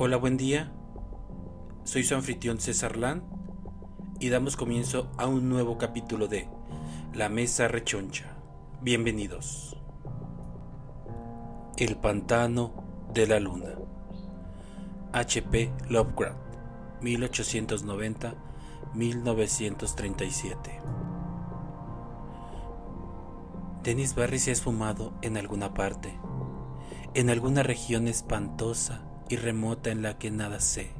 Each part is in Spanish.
Hola, buen día. Soy su anfitrión César Lan y damos comienzo a un nuevo capítulo de La Mesa Rechoncha. Bienvenidos. El pantano de la luna. H.P. Lovecraft, 1890-1937. Dennis Barry se ha esfumado en alguna parte, en alguna región espantosa y remota en la que nada sé.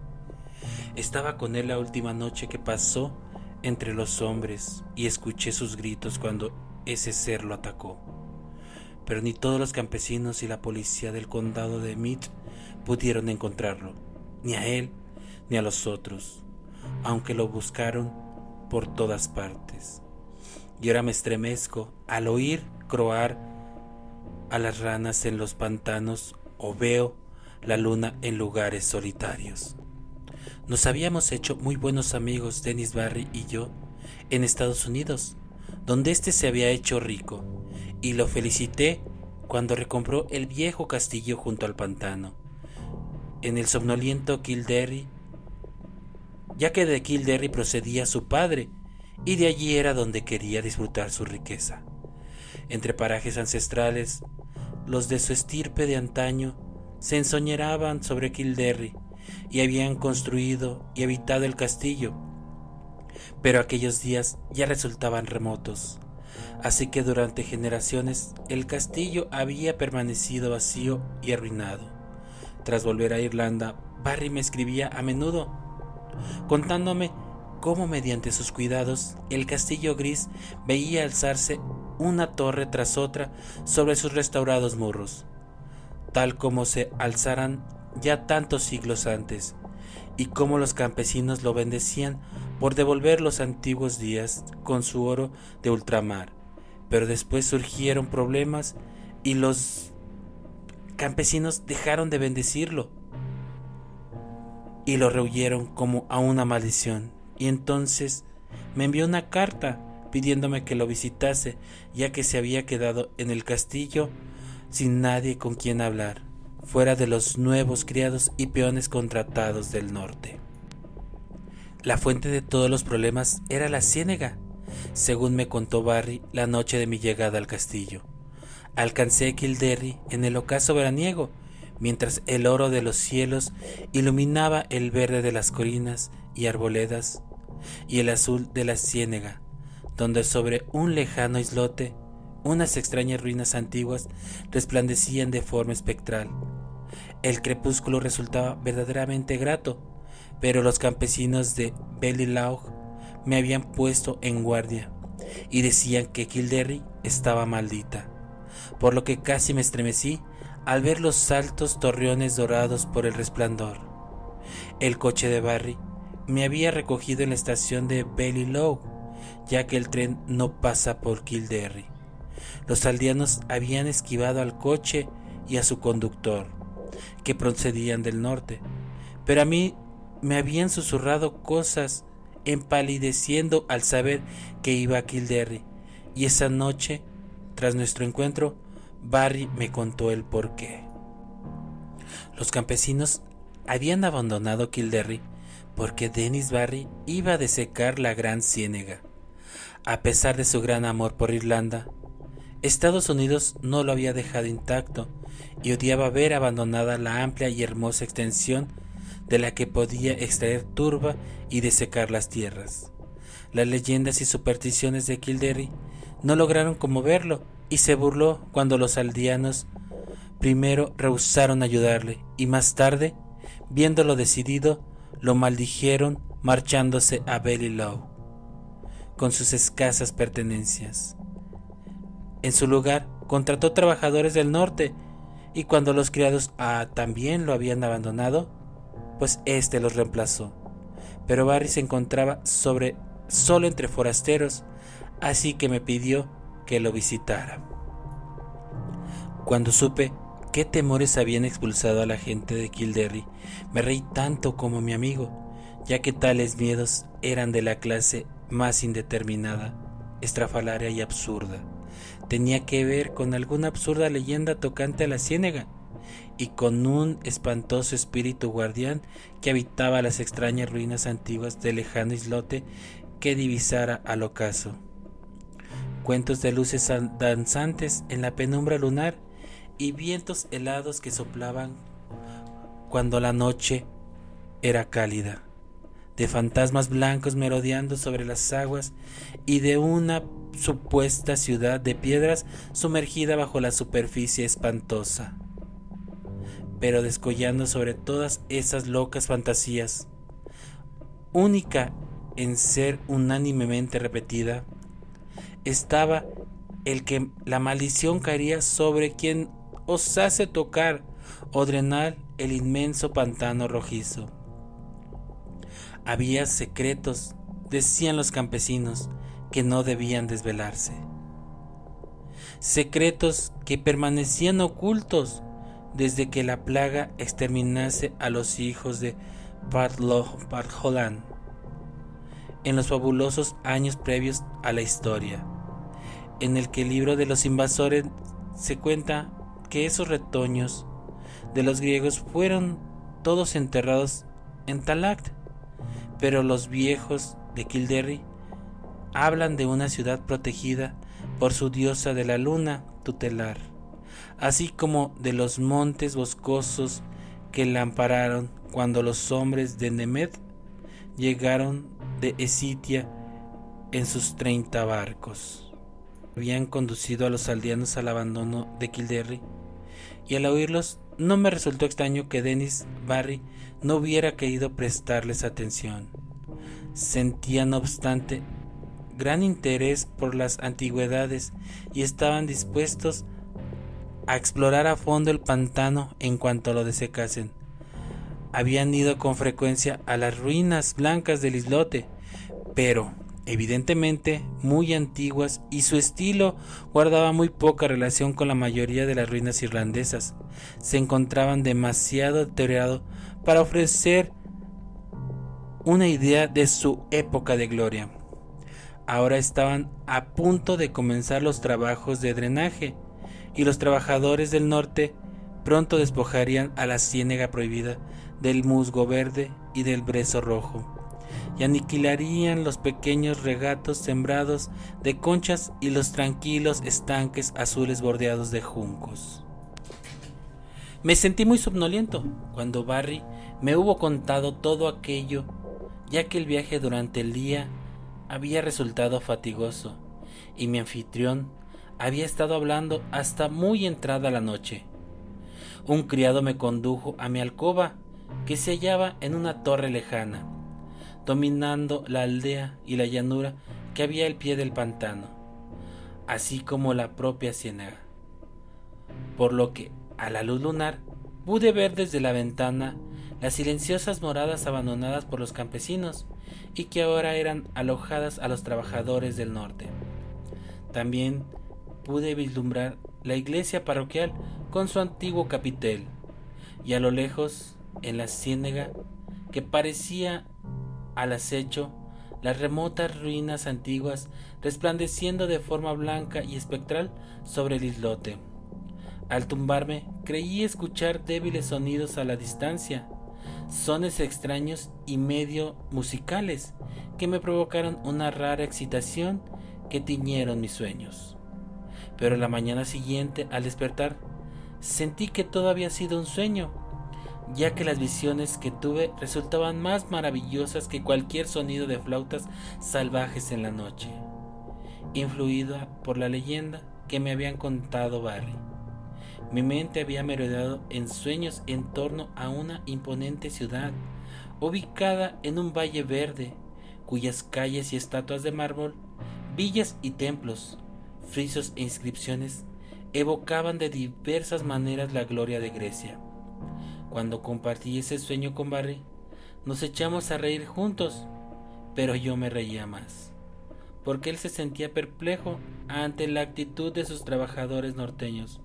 Estaba con él la última noche que pasó entre los hombres y escuché sus gritos cuando ese ser lo atacó. Pero ni todos los campesinos y la policía del condado de Mead pudieron encontrarlo, ni a él ni a los otros, aunque lo buscaron por todas partes. Y ahora me estremezco al oír croar a las ranas en los pantanos o veo la luna en lugares solitarios. Nos habíamos hecho muy buenos amigos Dennis Barry y yo en Estados Unidos, donde éste se había hecho rico, y lo felicité cuando recompró el viejo castillo junto al pantano, en el somnoliento Kildare, ya que de Kildare procedía su padre, y de allí era donde quería disfrutar su riqueza. Entre parajes ancestrales, los de su estirpe de antaño se ensoñeraban sobre Kildare y habían construido y habitado el castillo, pero aquellos días ya resultaban remotos, así que durante generaciones el castillo había permanecido vacío y arruinado. Tras volver a Irlanda, Barry me escribía a menudo, contándome cómo mediante sus cuidados el castillo gris veía alzarse una torre tras otra sobre sus restaurados muros tal como se alzaran ya tantos siglos antes, y como los campesinos lo bendecían por devolver los antiguos días con su oro de ultramar. Pero después surgieron problemas y los campesinos dejaron de bendecirlo y lo rehuyeron como a una maldición. Y entonces me envió una carta pidiéndome que lo visitase, ya que se había quedado en el castillo sin nadie con quien hablar, fuera de los nuevos criados y peones contratados del norte. La fuente de todos los problemas era la ciénega, según me contó Barry la noche de mi llegada al castillo. Alcancé Kildare en el ocaso veraniego, mientras el oro de los cielos iluminaba el verde de las colinas y arboledas y el azul de la ciénega, donde sobre un lejano islote unas extrañas ruinas antiguas resplandecían de forma espectral. El crepúsculo resultaba verdaderamente grato, pero los campesinos de Belilaug me habían puesto en guardia y decían que Kildare estaba maldita, por lo que casi me estremecí al ver los altos torreones dorados por el resplandor. El coche de Barry me había recogido en la estación de Belilaug, ya que el tren no pasa por Kildare. Los aldeanos habían esquivado al coche y a su conductor, que procedían del norte, pero a mí me habían susurrado cosas empalideciendo al saber que iba a Kildare, y esa noche, tras nuestro encuentro, Barry me contó el porqué. Los campesinos habían abandonado Kildare porque Dennis Barry iba a desecar la gran ciénega. A pesar de su gran amor por Irlanda, Estados Unidos no lo había dejado intacto y odiaba ver abandonada la amplia y hermosa extensión de la que podía extraer turba y desecar las tierras. Las leyendas y supersticiones de Kildare no lograron conmoverlo y se burló cuando los aldeanos primero rehusaron ayudarle y más tarde, viéndolo decidido, lo maldijeron marchándose a Low con sus escasas pertenencias. En su lugar, contrató trabajadores del norte y cuando los criados ah, también lo habían abandonado, pues éste los reemplazó. Pero Barry se encontraba sobre solo entre forasteros, así que me pidió que lo visitara. Cuando supe qué temores habían expulsado a la gente de Kildare, me reí tanto como mi amigo, ya que tales miedos eran de la clase más indeterminada, estrafalaria y absurda tenía que ver con alguna absurda leyenda tocante a la ciénega, y con un espantoso espíritu guardián que habitaba las extrañas ruinas antiguas del lejano islote que divisara al ocaso. Cuentos de luces danzantes en la penumbra lunar y vientos helados que soplaban cuando la noche era cálida, de fantasmas blancos merodeando sobre las aguas y de una supuesta ciudad de piedras sumergida bajo la superficie espantosa. Pero descollando sobre todas esas locas fantasías, única en ser unánimemente repetida, estaba el que la maldición caería sobre quien osase tocar o drenar el inmenso pantano rojizo. Había secretos, decían los campesinos, que no debían desvelarse. Secretos que permanecían ocultos desde que la plaga exterminase a los hijos de Partholan en los fabulosos años previos a la historia, en el que el libro de los invasores se cuenta que esos retoños de los griegos fueron todos enterrados en Talact, pero los viejos de Kilderry hablan de una ciudad protegida por su diosa de la luna tutelar, así como de los montes boscosos que la ampararon cuando los hombres de Nemed llegaron de Esitia en sus treinta barcos. Habían conducido a los aldeanos al abandono de Kilderry, y al oírlos no me resultó extraño que Dennis Barry no hubiera querido prestarles atención. Sentía, no obstante, gran interés por las antigüedades y estaban dispuestos a explorar a fondo el pantano en cuanto lo desecasen. Habían ido con frecuencia a las ruinas blancas del islote, pero evidentemente muy antiguas y su estilo guardaba muy poca relación con la mayoría de las ruinas irlandesas. Se encontraban demasiado deteriorado para ofrecer una idea de su época de gloria ahora estaban a punto de comenzar los trabajos de drenaje y los trabajadores del norte pronto despojarían a la ciénega prohibida del musgo verde y del brezo rojo y aniquilarían los pequeños regatos sembrados de conchas y los tranquilos estanques azules bordeados de juncos. Me sentí muy somnoliento cuando Barry me hubo contado todo aquello, ya que el viaje durante el día había resultado fatigoso y mi anfitrión había estado hablando hasta muy entrada la noche. Un criado me condujo a mi alcoba, que se hallaba en una torre lejana, dominando la aldea y la llanura que había al pie del pantano, así como la propia ciénaga. Por lo que, a la luz lunar, pude ver desde la ventana las silenciosas moradas abandonadas por los campesinos y que ahora eran alojadas a los trabajadores del norte. También pude vislumbrar la iglesia parroquial con su antiguo capitel, y a lo lejos, en la ciénega, que parecía al acecho, las remotas ruinas antiguas resplandeciendo de forma blanca y espectral sobre el islote. Al tumbarme, creí escuchar débiles sonidos a la distancia, sones extraños y medio musicales que me provocaron una rara excitación que tiñeron mis sueños. Pero la mañana siguiente, al despertar, sentí que todo había sido un sueño, ya que las visiones que tuve resultaban más maravillosas que cualquier sonido de flautas salvajes en la noche, influida por la leyenda que me habían contado Barry. Mi mente había merodeado en sueños en torno a una imponente ciudad, ubicada en un valle verde, cuyas calles y estatuas de mármol, villas y templos, frisos e inscripciones evocaban de diversas maneras la gloria de Grecia. Cuando compartí ese sueño con Barry, nos echamos a reír juntos, pero yo me reía más, porque él se sentía perplejo ante la actitud de sus trabajadores norteños.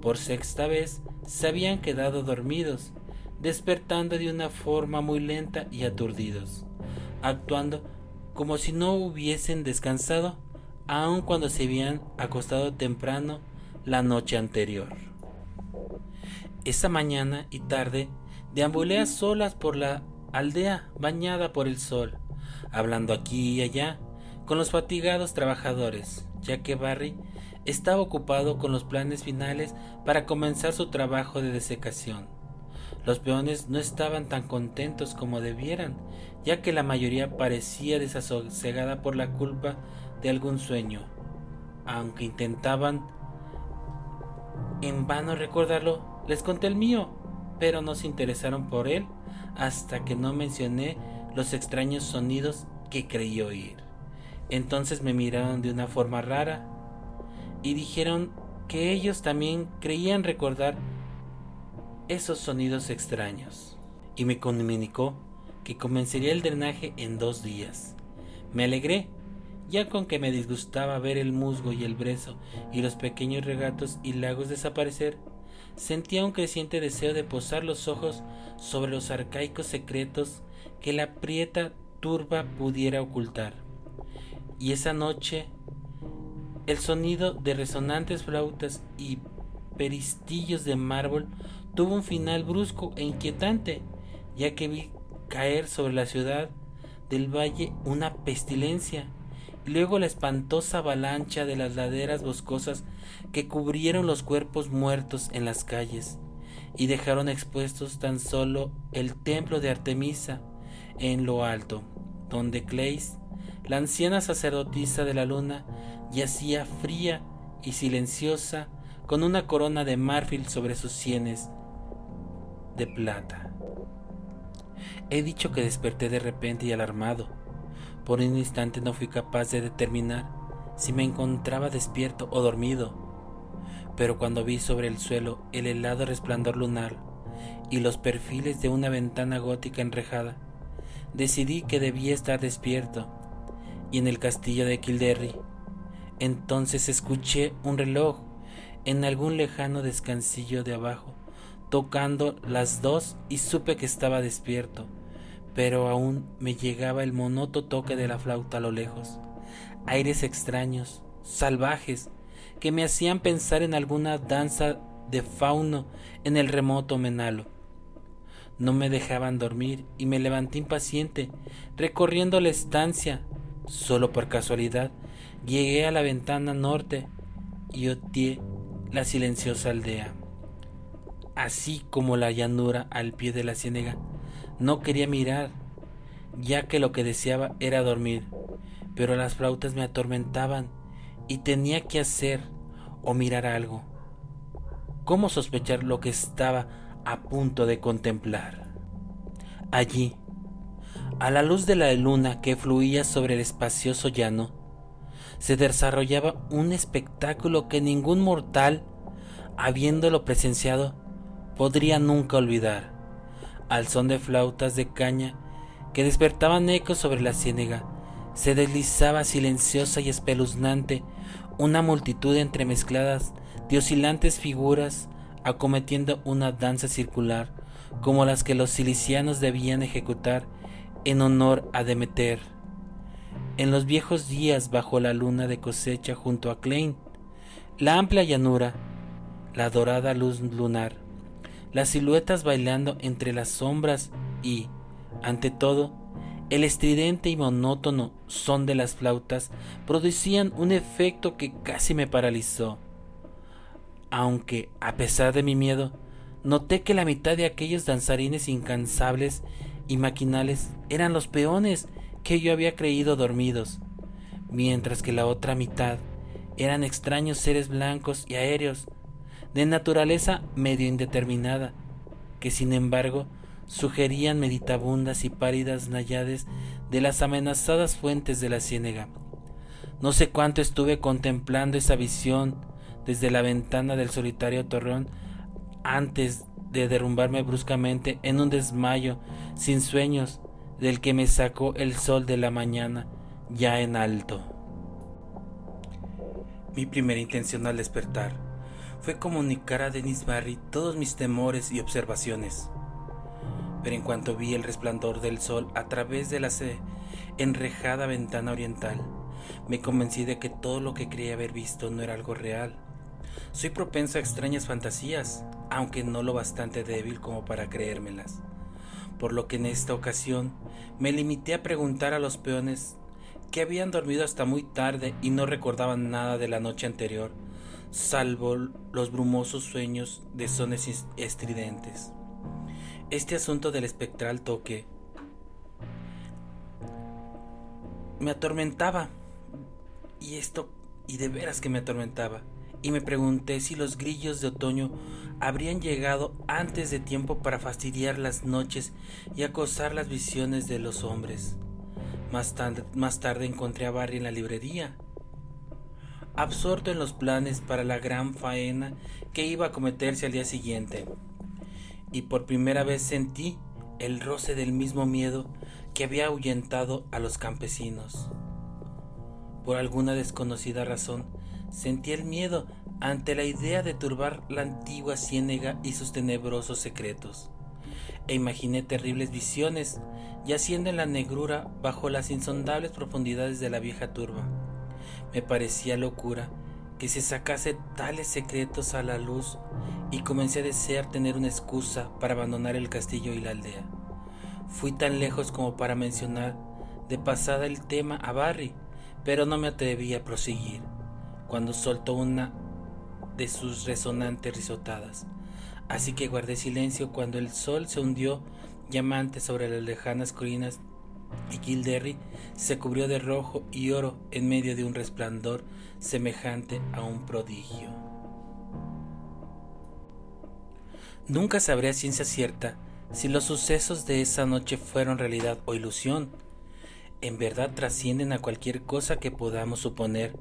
Por sexta vez se habían quedado dormidos, despertando de una forma muy lenta y aturdidos, actuando como si no hubiesen descansado aun cuando se habían acostado temprano la noche anterior. Esa mañana y tarde deambulé a solas por la aldea bañada por el sol, hablando aquí y allá con los fatigados trabajadores, ya que Barry estaba ocupado con los planes finales para comenzar su trabajo de desecación. Los peones no estaban tan contentos como debieran, ya que la mayoría parecía desasosegada por la culpa de algún sueño, aunque intentaban en vano recordarlo, les conté el mío, pero no se interesaron por él hasta que no mencioné los extraños sonidos que creí oír. Entonces me miraron de una forma rara y dijeron que ellos también creían recordar esos sonidos extraños. Y me comunicó que comenzaría el drenaje en dos días. Me alegré, ya con que me disgustaba ver el musgo y el brezo y los pequeños regatos y lagos desaparecer, sentía un creciente deseo de posar los ojos sobre los arcaicos secretos que la prieta turba pudiera ocultar. Y esa noche el sonido de resonantes flautas y peristillos de mármol tuvo un final brusco e inquietante, ya que vi caer sobre la ciudad del valle una pestilencia, y luego la espantosa avalancha de las laderas boscosas que cubrieron los cuerpos muertos en las calles, y dejaron expuestos tan solo el templo de Artemisa en lo alto, donde Cleis, la anciana sacerdotisa de la luna, yacía fría y silenciosa con una corona de marfil sobre sus sienes de plata. He dicho que desperté de repente y alarmado. Por un instante no fui capaz de determinar si me encontraba despierto o dormido, pero cuando vi sobre el suelo el helado resplandor lunar y los perfiles de una ventana gótica enrejada, decidí que debía estar despierto, y en el castillo de Kilderry. Entonces escuché un reloj en algún lejano descansillo de abajo tocando las dos y supe que estaba despierto, pero aún me llegaba el monoto toque de la flauta a lo lejos, aires extraños, salvajes, que me hacían pensar en alguna danza de fauno en el remoto Menalo. No me dejaban dormir y me levanté impaciente, recorriendo la estancia. Solo por casualidad llegué a la ventana norte y oteé la silenciosa aldea así como la llanura al pie de la ciénega. No quería mirar, ya que lo que deseaba era dormir, pero las flautas me atormentaban y tenía que hacer o mirar algo. ¿Cómo sospechar lo que estaba a punto de contemplar? Allí, a la luz de la luna que fluía sobre el espacioso llano, se desarrollaba un espectáculo que ningún mortal, habiéndolo presenciado, podría nunca olvidar, al son de flautas de caña que despertaban ecos sobre la ciénega, se deslizaba silenciosa y espeluznante una multitud entremezcladas de oscilantes figuras acometiendo una danza circular como las que los cilicianos debían ejecutar en honor a Demeter. En los viejos días bajo la luna de cosecha junto a Klein, la amplia llanura, la dorada luz lunar, las siluetas bailando entre las sombras y, ante todo, el estridente y monótono son de las flautas producían un efecto que casi me paralizó. Aunque, a pesar de mi miedo, noté que la mitad de aquellos danzarines incansables y maquinales eran los peones que yo había creído dormidos, mientras que la otra mitad eran extraños seres blancos y aéreos de naturaleza medio indeterminada, que sin embargo sugerían meditabundas y pálidas nayades de las amenazadas fuentes de la ciénega. No sé cuánto estuve contemplando esa visión desde la ventana del solitario torreón antes de derrumbarme bruscamente en un desmayo sin sueños del que me sacó el sol de la mañana ya en alto. Mi primera intención al despertar fue comunicar a Denis Barry todos mis temores y observaciones. Pero en cuanto vi el resplandor del sol a través de la enrejada ventana oriental, me convencí de que todo lo que creía haber visto no era algo real. Soy propenso a extrañas fantasías, aunque no lo bastante débil como para creérmelas. Por lo que en esta ocasión me limité a preguntar a los peones que habían dormido hasta muy tarde y no recordaban nada de la noche anterior, salvo los brumosos sueños de sones estridentes. Este asunto del espectral toque me atormentaba. Y esto, y de veras que me atormentaba. Y me pregunté si los grillos de otoño habrían llegado antes de tiempo para fastidiar las noches y acosar las visiones de los hombres. Más tarde, más tarde encontré a Barry en la librería, absorto en los planes para la gran faena que iba a cometerse al día siguiente. Y por primera vez sentí el roce del mismo miedo que había ahuyentado a los campesinos. Por alguna desconocida razón, sentí el miedo ante la idea de turbar la antigua ciénega y sus tenebrosos secretos, e imaginé terribles visiones yaciendo en la negrura bajo las insondables profundidades de la vieja turba. Me parecía locura que se sacase tales secretos a la luz y comencé a desear tener una excusa para abandonar el castillo y la aldea. Fui tan lejos como para mencionar de pasada el tema a Barry, pero no me atreví a proseguir cuando soltó una de sus resonantes risotadas. Así que guardé silencio cuando el sol se hundió llamante sobre las lejanas colinas y Gilderry se cubrió de rojo y oro en medio de un resplandor semejante a un prodigio. Nunca sabré a ciencia cierta si los sucesos de esa noche fueron realidad o ilusión. En verdad trascienden a cualquier cosa que podamos suponer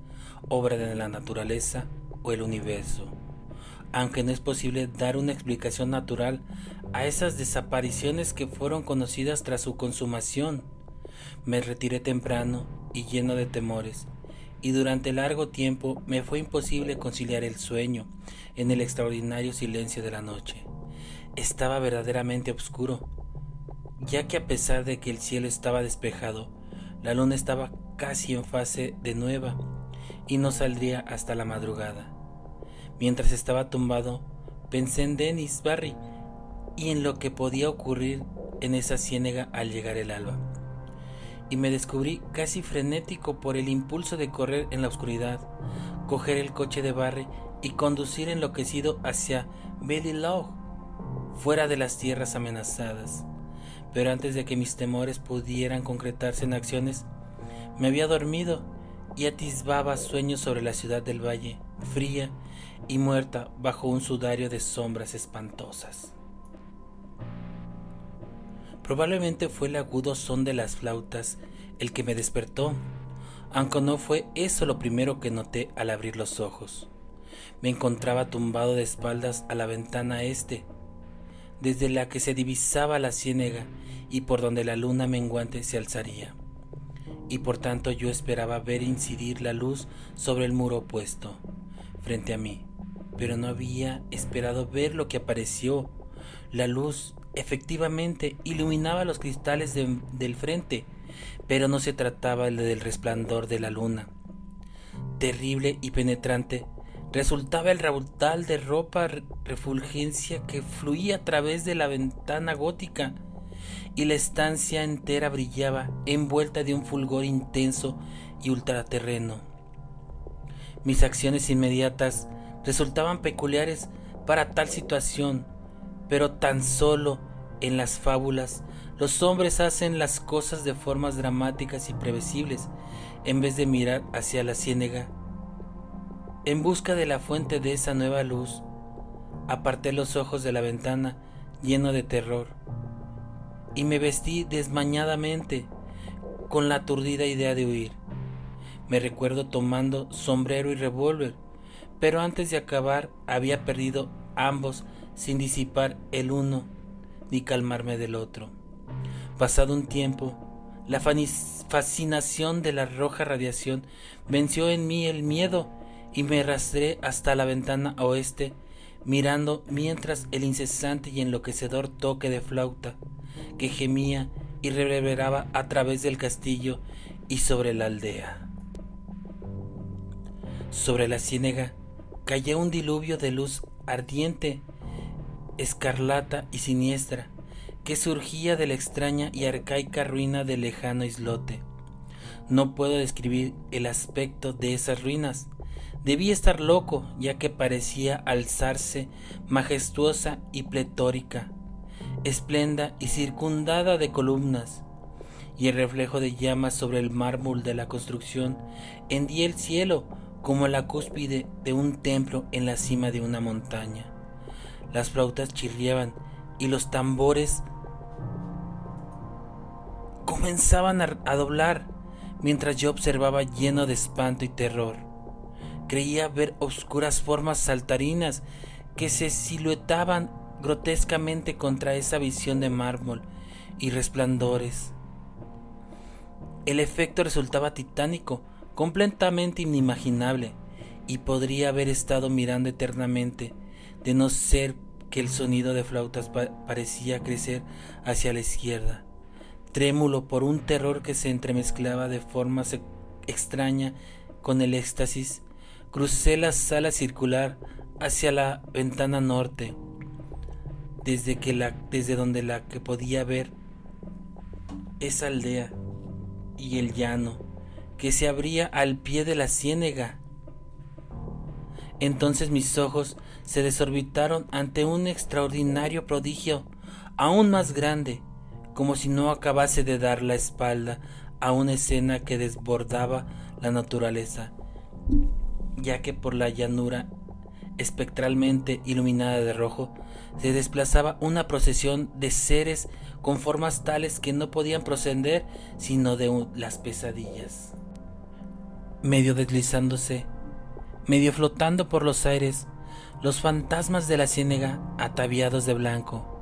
obra de la naturaleza o el universo, aunque no es posible dar una explicación natural a esas desapariciones que fueron conocidas tras su consumación. Me retiré temprano y lleno de temores, y durante largo tiempo me fue imposible conciliar el sueño en el extraordinario silencio de la noche estaba verdaderamente oscuro, ya que a pesar de que el cielo estaba despejado, la luna estaba casi en fase de nueva y no saldría hasta la madrugada. Mientras estaba tumbado, pensé en Dennis Barry y en lo que podía ocurrir en esa ciénega al llegar el alba. Y me descubrí casi frenético por el impulso de correr en la oscuridad, coger el coche de Barry y conducir enloquecido hacia Belly fuera de las tierras amenazadas. Pero antes de que mis temores pudieran concretarse en acciones, me había dormido y atisbaba sueños sobre la ciudad del valle, fría y muerta bajo un sudario de sombras espantosas. Probablemente fue el agudo son de las flautas el que me despertó, aunque no fue eso lo primero que noté al abrir los ojos. Me encontraba tumbado de espaldas a la ventana este, desde la que se divisaba la ciénega y por donde la luna menguante se alzaría. Y por tanto yo esperaba ver incidir la luz sobre el muro opuesto, frente a mí, pero no había esperado ver lo que apareció. La luz efectivamente iluminaba los cristales del frente, pero no se trataba del resplandor de la luna. Terrible y penetrante, resultaba el rabutal de ropa refulgencia que fluía a través de la ventana gótica y la estancia entera brillaba envuelta de un fulgor intenso y ultraterreno. Mis acciones inmediatas resultaban peculiares para tal situación, pero tan solo en las fábulas los hombres hacen las cosas de formas dramáticas y previsibles en vez de mirar hacia la ciénega en busca de la fuente de esa nueva luz, aparté los ojos de la ventana lleno de terror y me vestí desmañadamente con la aturdida idea de huir. Me recuerdo tomando sombrero y revólver, pero antes de acabar había perdido ambos sin disipar el uno ni calmarme del otro. Pasado un tiempo, la fascinación de la roja radiación venció en mí el miedo y me arrastré hasta la ventana oeste, mirando mientras el incesante y enloquecedor toque de flauta que gemía y reverberaba a través del castillo y sobre la aldea. Sobre la ciénega cayó un diluvio de luz ardiente, escarlata y siniestra, que surgía de la extraña y arcaica ruina del lejano islote. No puedo describir el aspecto de esas ruinas. Debía estar loco, ya que parecía alzarse majestuosa y pletórica, esplenda y circundada de columnas, y el reflejo de llamas sobre el mármol de la construcción hendía el cielo como la cúspide de un templo en la cima de una montaña. Las flautas chirriaban y los tambores comenzaban a, doblar mientras yo observaba lleno de espanto y terror. Creía ver oscuras formas saltarinas que se siluetaban grotescamente contra esa visión de mármol y resplandores. El efecto resultaba titánico, completamente inimaginable, y podría haber estado mirando eternamente, de no ser que el sonido de flautas parecía crecer hacia la izquierda, trémulo por un terror que se entremezclaba de forma extraña con el éxtasis, crucé la sala circular hacia la ventana norte, desde, que la, desde donde la que podía ver esa aldea y el llano que se abría al pie de la ciénega. Entonces mis ojos se desorbitaron ante un extraordinario prodigio, aún más grande, como si no acabase de dar la espalda a una escena que desbordaba la naturaleza, ya que por la llanura espectralmente iluminada de rojo se desplazaba una procesión de seres con formas tales que no podían proceder sino de las pesadillas. Medio deslizándose, medio flotando por los aires, los fantasmas de la ciénega, ataviados de blanco,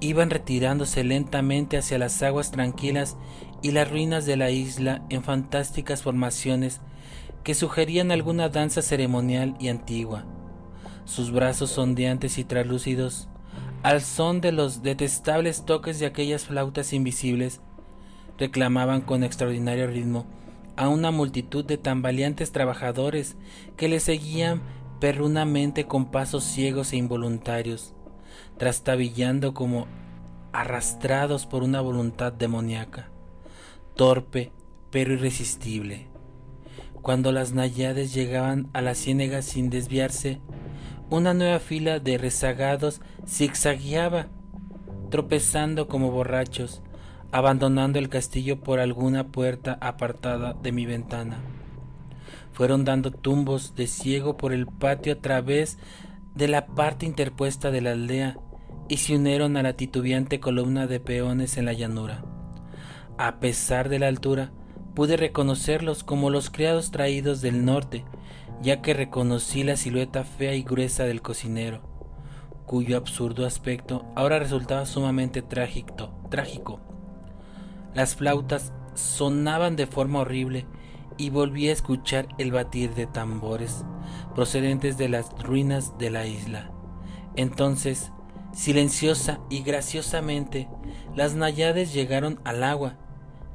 iban retirándose lentamente hacia las aguas tranquilas y las ruinas de la isla en fantásticas formaciones que sugerían alguna danza ceremonial y antigua. Sus brazos ondeantes y translúcidos, al son de los detestables toques de aquellas flautas invisibles, reclamaban con extraordinario ritmo a una multitud de tambaleantes trabajadores que le seguían perrunamente con pasos ciegos e involuntarios, trastabillando como arrastrados por una voluntad demoníaca, torpe pero irresistible. Cuando las nayades llegaban a la ciénaga sin desviarse, una nueva fila de rezagados zigzagueaba, tropezando como borrachos, abandonando el castillo por alguna puerta apartada de mi ventana. Fueron dando tumbos de ciego por el patio a través de la parte interpuesta de la aldea y se unieron a la titubeante columna de peones en la llanura. A pesar de la altura, pude reconocerlos como los criados traídos del norte, ya que reconocí la silueta fea y gruesa del cocinero, cuyo absurdo aspecto ahora resultaba sumamente trágico. trágico. Las flautas sonaban de forma horrible y volví a escuchar el batir de tambores procedentes de las ruinas de la isla. Entonces, silenciosa y graciosamente, las nayades llegaron al agua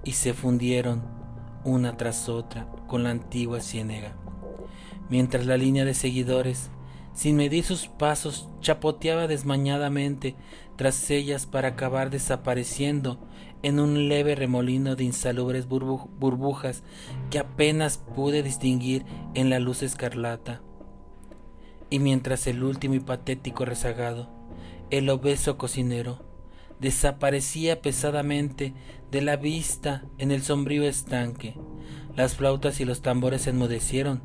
y se fundieron una tras otra con la antigua ciénega, mientras la línea de seguidores, sin medir sus pasos, chapoteaba desmañadamente tras ellas para acabar desapareciendo en un leve remolino de insalubres burbujas que apenas pude distinguir en la luz escarlata. Y mientras el último y patético rezagado, el obeso cocinero, desaparecía pesadamente de la vista en el sombrío estanque, las flautas y los tambores se enmudecieron,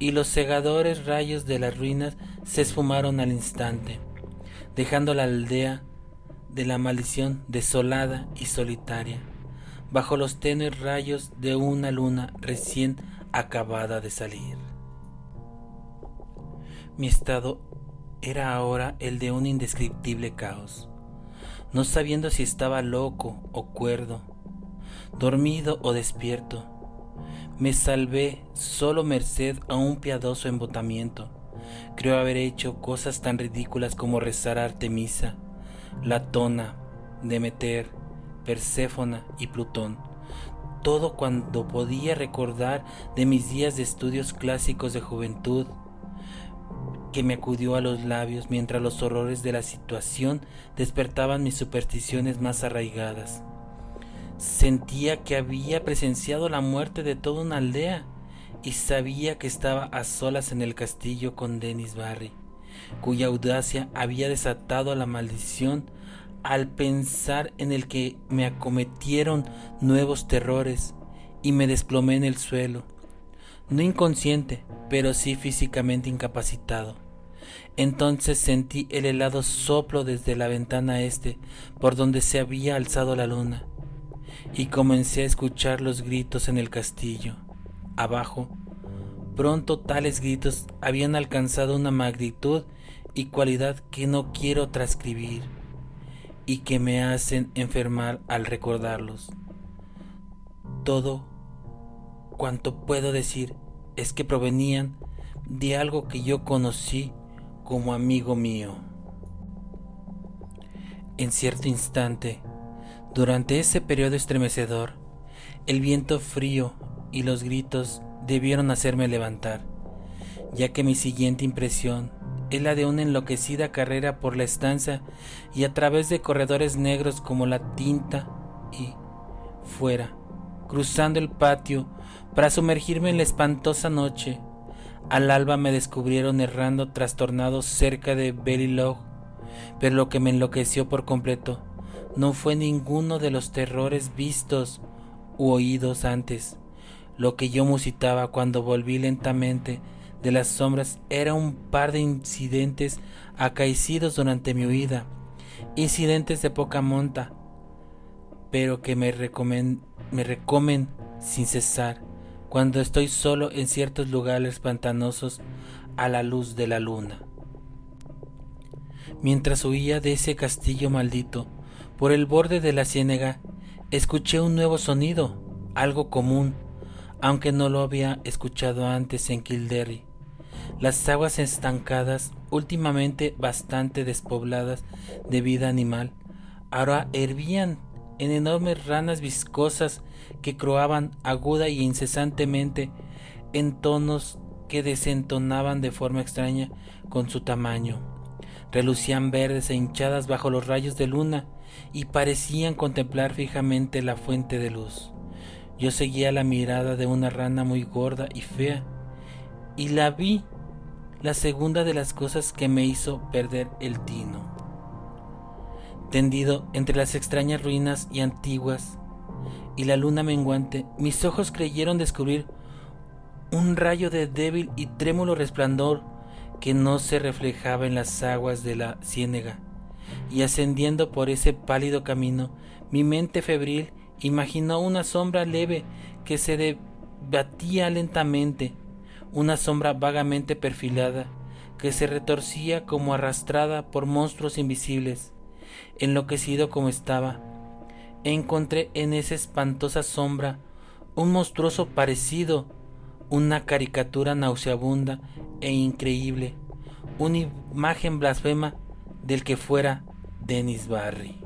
y los cegadores rayos de las ruinas se esfumaron al instante, dejando la aldea de la maldición desolada y solitaria, bajo los tenues rayos de una luna recién acabada de salir. Mi estado era ahora el de un indescriptible caos, no sabiendo si estaba loco o cuerdo, dormido o despierto. Me salvé solo merced a un piadoso embotamiento. Creo haber hecho cosas tan ridículas como rezar a Artemisa, Latona, Demeter, Perséfona y Plutón. Todo cuando podía recordar de mis días de estudios clásicos de juventud. que me acudió a los labios mientras los horrores de la situación despertaban mis supersticiones más arraigadas. Sentía que había presenciado la muerte de toda una aldea y sabía que estaba a solas en el castillo con Dennis Barry, cuya audacia había desatado la maldición al pensar en el que me acometieron nuevos terrores y me desplomé en el suelo, no inconsciente, pero sí físicamente incapacitado. Entonces sentí el helado soplo desde la ventana este por donde se había alzado la luna, y comencé a escuchar los gritos en el castillo. Abajo, pronto tales gritos habían alcanzado una magnitud y cualidad que no quiero transcribir y que me hacen enfermar al recordarlos. Todo cuanto puedo decir es que provenían de algo que yo conocí como amigo mío. En cierto instante, durante ese periodo estremecedor, el viento frío y los gritos debieron hacerme levantar, ya que mi siguiente impresión es la de una enloquecida carrera por la estancia y a través de corredores negros como la tinta y fuera, cruzando el patio para sumergirme en la espantosa noche. Al alba me descubrieron errando trastornado cerca de Log, pero lo que me enloqueció por completo no fue ninguno de los terrores vistos u oídos antes. Lo que yo musitaba cuando volví lentamente de las sombras era un par de incidentes acaecidos durante mi huida, incidentes de poca monta, pero que me recomen, me recomen sin cesar cuando estoy solo en ciertos lugares pantanosos a la luz de la luna. Mientras huía de ese castillo maldito, por el borde de la ciénaga, escuché un nuevo sonido, algo común, aunque no lo había escuchado antes en Kildare. Las aguas estancadas, últimamente bastante despobladas de vida animal, ahora hervían en enormes ranas viscosas que croaban aguda y incesantemente en tonos que desentonaban de forma extraña con su tamaño. Relucían verdes e hinchadas bajo los rayos de luna y parecían contemplar fijamente la fuente de luz. Yo seguía la mirada de una rana muy gorda y fea y la vi la segunda de las cosas que me hizo perder el tino. Tendido entre las extrañas ruinas y antiguas y la luna menguante, mis ojos creyeron descubrir un rayo de débil y trémulo resplandor que no se reflejaba en las aguas de la ciénega, y ascendiendo por ese pálido camino, mi mente febril imaginó una sombra leve que se debatía lentamente una sombra vagamente perfilada que se retorcía como arrastrada por monstruos invisibles. Enloquecido como estaba, encontré en esa espantosa sombra un monstruoso parecido, una caricatura nauseabunda e increíble, una imagen blasfema del que fuera Dennis Barry.